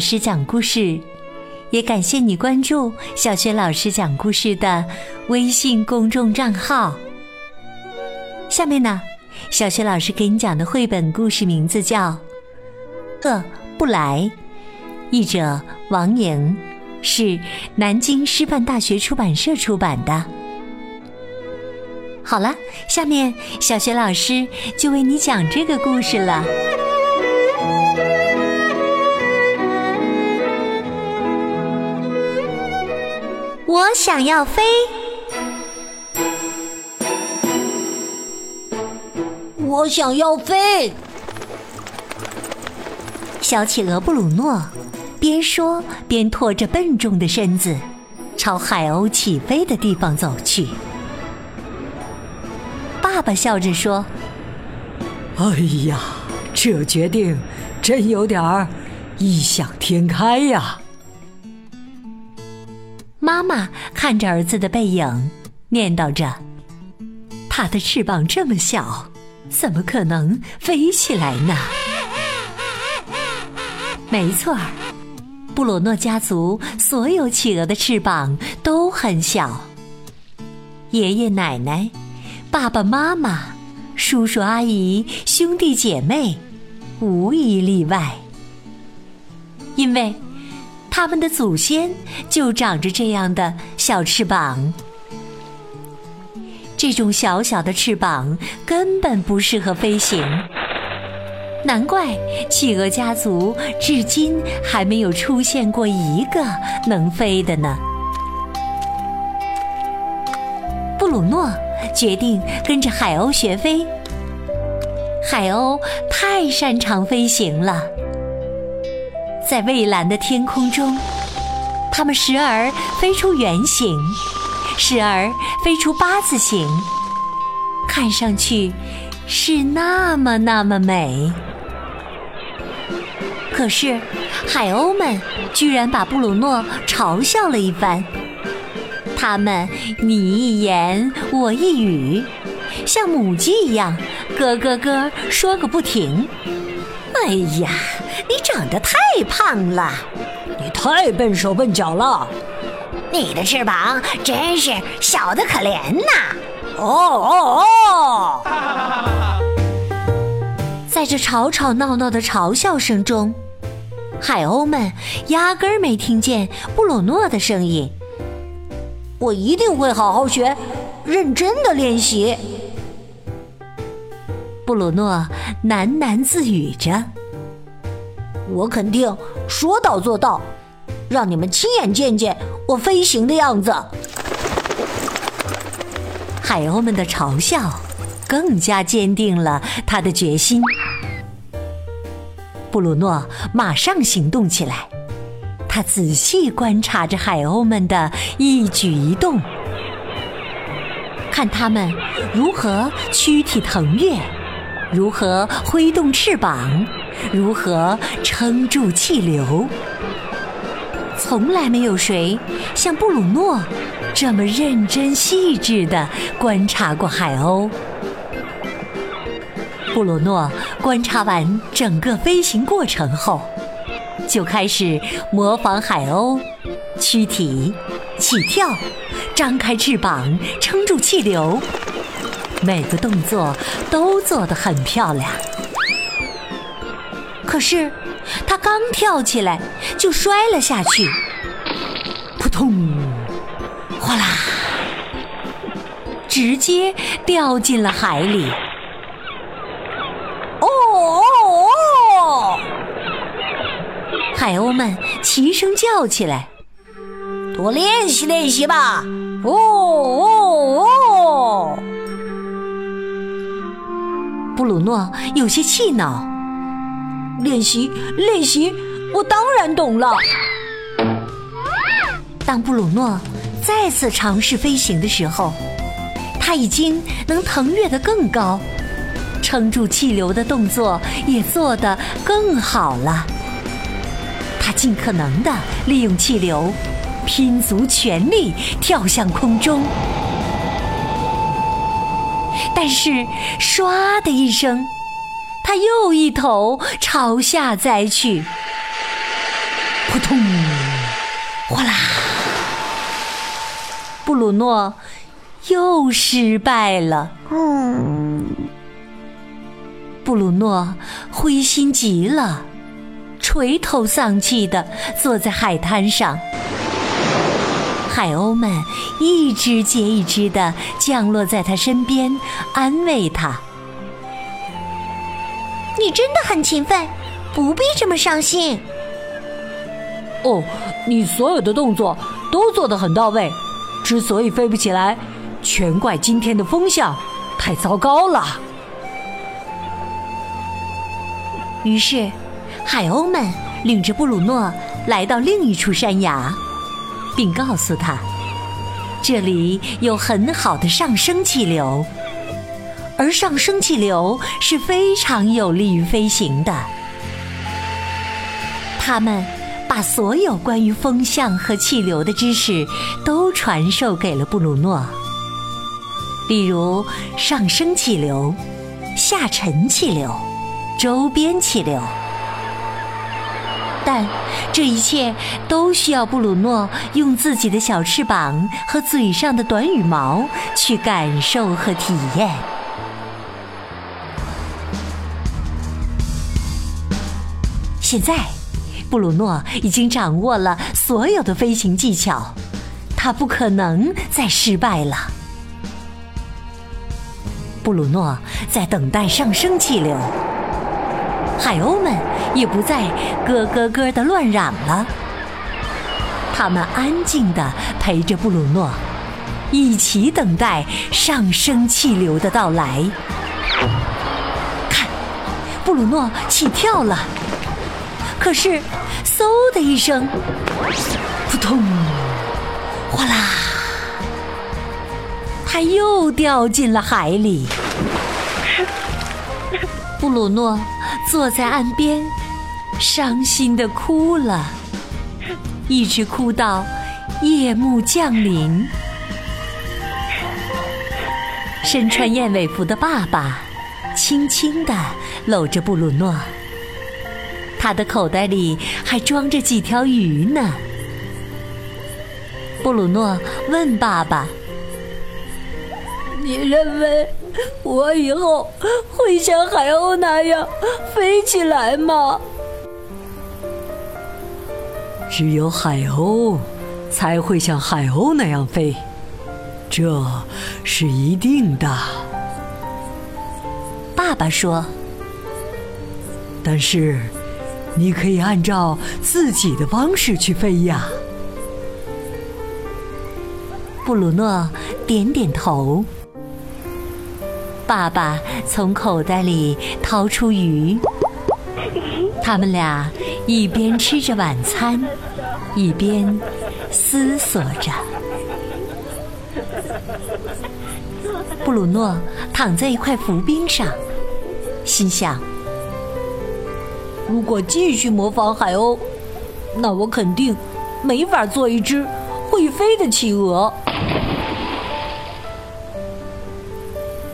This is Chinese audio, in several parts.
师讲故事，也感谢你关注小雪老师讲故事的微信公众账号。下面呢，小雪老师给你讲的绘本故事名字叫《饿不来》，译者王莹，是南京师范大学出版社出版的。好了，下面小雪老师就为你讲这个故事了。我想要飞，我想要飞。小企鹅布鲁诺边说边拖着笨重的身子，朝海鸥起飞的地方走去。爸爸笑着说：“哎呀，这决定真有点儿异想天开呀。”妈妈看着儿子的背影，念叨着：“他的翅膀这么小，怎么可能飞起来呢？”没错儿，布鲁诺家族所有企鹅的翅膀都很小。爷爷奶奶、爸爸妈妈、叔叔阿姨、兄弟姐妹，无一例外，因为。他们的祖先就长着这样的小翅膀，这种小小的翅膀根本不适合飞行，难怪企鹅家族至今还没有出现过一个能飞的呢。布鲁诺决定跟着海鸥学飞，海鸥太擅长飞行了。在蔚蓝的天空中，它们时而飞出圆形，时而飞出八字形，看上去是那么那么美。可是，海鸥们居然把布鲁诺嘲笑了一番，他们你一言我一语，像母鸡一样咯咯咯说个不停。哎呀！你长得太胖了，你太笨手笨脚了，你的翅膀真是小的可怜呐！哦哦哦！在这吵吵闹闹的嘲笑声中，海鸥们压根儿没听见布鲁诺的声音。我一定会好好学，认真的练习。布鲁诺喃喃自语着。我肯定说到做到，让你们亲眼见见我飞行的样子。海鸥们的嘲笑更加坚定了他的决心。布鲁诺马上行动起来，他仔细观察着海鸥们的一举一动，看他们如何躯体腾跃，如何挥动翅膀。如何撑住气流？从来没有谁像布鲁诺这么认真细致地观察过海鸥。布鲁诺观察完整个飞行过程后，就开始模仿海鸥，躯体起跳，张开翅膀，撑住气流，每个动作都做得很漂亮。可是，他刚跳起来就摔了下去，扑通，哗啦，直接掉进了海里。哦哦哦！海鸥们齐声叫起来：“多练习练习吧！”哦哦哦！布鲁诺有些气恼。练习，练习，我当然懂了。当布鲁诺再次尝试飞行的时候，他已经能腾跃得更高，撑住气流的动作也做得更好了。他尽可能的利用气流，拼足全力跳向空中，但是唰的一声。他又一头朝下栽去，扑通，哗啦！布鲁诺又失败了。布鲁诺灰心极了，垂头丧气的坐在海滩上。海鸥们一只接一只的降落在他身边，安慰他：“你真的很勤奋，不必这么伤心。”哦，你所有的动作都做得很到位。之所以飞不起来，全怪今天的风向太糟糕了。于是，海鸥们领着布鲁诺来到另一处山崖，并告诉他，这里有很好的上升气流，而上升气流是非常有利于飞行的。他们。把所有关于风向和气流的知识都传授给了布鲁诺，例如上升气流、下沉气流、周边气流。但这一切都需要布鲁诺用自己的小翅膀和嘴上的短羽毛去感受和体验。现在。布鲁诺已经掌握了所有的飞行技巧，他不可能再失败了。布鲁诺在等待上升气流，海鸥们也不再咯咯咯的乱嚷了，他们安静的陪着布鲁诺，一起等待上升气流的到来。看，布鲁诺起跳了。可是，嗖的一声，扑通，哗啦，他又掉进了海里。布鲁诺坐在岸边，伤心的哭了，一直哭到夜幕降临。身穿燕尾服的爸爸，轻轻地搂着布鲁诺。他的口袋里还装着几条鱼呢。布鲁诺问爸爸：“你认为我以后会像海鸥那样飞起来吗？”只有海鸥才会像海鸥那样飞，这是一定的。爸爸说：“但是。”你可以按照自己的方式去飞呀。布鲁诺点点头。爸爸从口袋里掏出鱼，他们俩一边吃着晚餐，一边思索着。布鲁诺躺在一块浮冰上，心想。如果继续模仿海鸥，那我肯定没法做一只会飞的企鹅。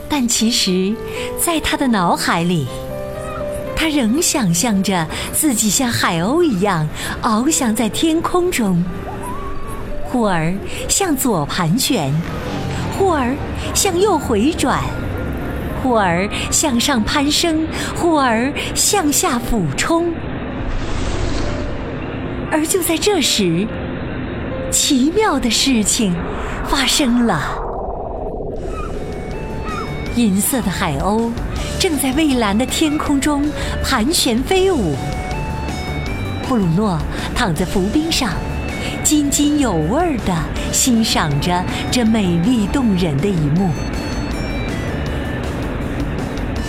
但其实，在他的脑海里，他仍想象着自己像海鸥一样翱翔在天空中，忽而向左盘旋，忽而向右回转。忽而向上攀升，忽而向下俯冲，而就在这时，奇妙的事情发生了。银色的海鸥正在蔚蓝的天空中盘旋飞舞。布鲁诺躺在浮冰上，津津有味地欣赏着这美丽动人的一幕。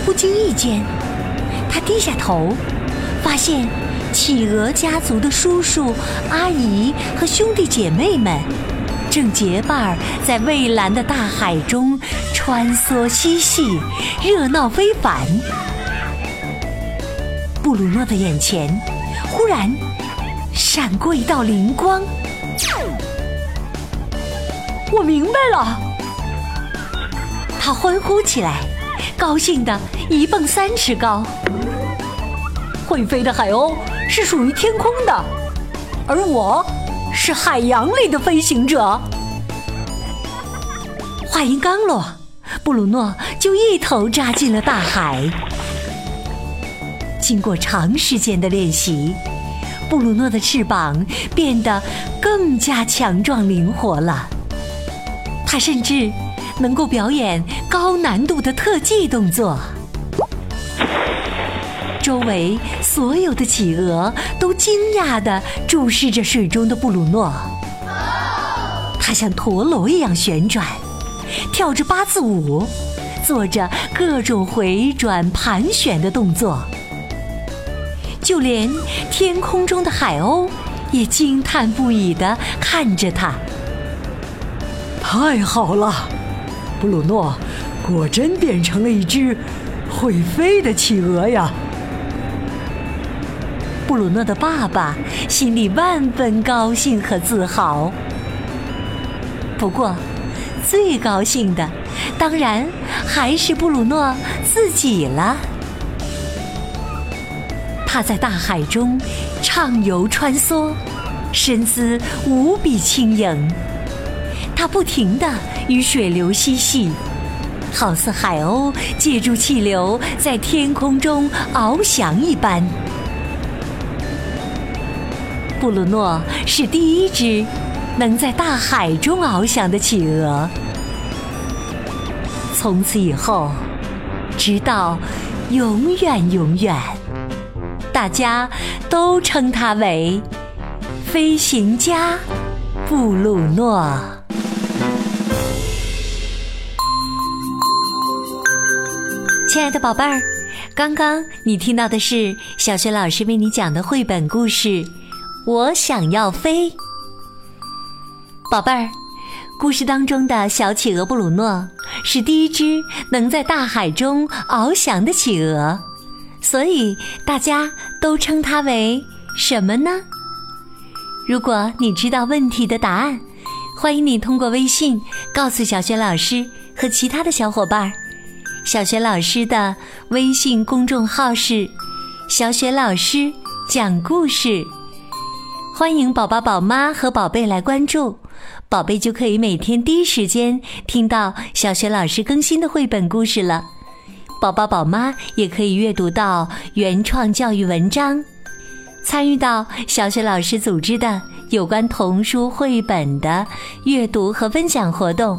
不经意间，他低下头，发现企鹅家族的叔叔、阿姨和兄弟姐妹们正结伴在蔚蓝的大海中穿梭嬉戏，热闹非凡。布鲁诺的眼前忽然闪过一道灵光，我明白了！他欢呼起来。高兴的一蹦三尺高，会飞的海鸥是属于天空的，而我是海洋里的飞行者。话音刚落，布鲁诺就一头扎进了大海。经过长时间的练习，布鲁诺的翅膀变得更加强壮灵活了。他甚至能够表演高难度的特技动作。周围所有的企鹅都惊讶地注视着水中的布鲁诺。他像陀螺一样旋转，跳着八字舞，做着各种回转、盘旋的动作。就连天空中的海鸥也惊叹不已地看着他。太好了，布鲁诺，果真变成了一只会飞的企鹅呀！布鲁诺的爸爸心里万分高兴和自豪。不过，最高兴的当然还是布鲁诺自己了。他在大海中畅游穿梭，身姿无比轻盈。它不停地与水流嬉戏，好似海鸥借助气流在天空中翱翔一般。布鲁诺是第一只能在大海中翱翔的企鹅。从此以后，直到永远永远，大家都称它为飞行家布鲁诺。亲爱的宝贝儿，刚刚你听到的是小学老师为你讲的绘本故事《我想要飞》。宝贝儿，故事当中的小企鹅布鲁诺是第一只能在大海中翱翔的企鹅，所以大家都称它为什么呢？如果你知道问题的答案，欢迎你通过微信告诉小学老师和其他的小伙伴儿。小学老师的微信公众号是“小雪老师讲故事”，欢迎宝宝、宝妈和宝贝来关注，宝贝就可以每天第一时间听到小学老师更新的绘本故事了。宝宝、宝妈也可以阅读到原创教育文章，参与到小学老师组织的有关童书绘本的阅读和分享活动。